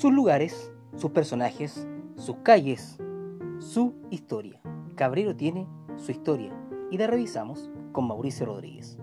sus lugares, sus personajes, sus calles, su historia. Cabrero tiene su historia y la revisamos con Mauricio Rodríguez.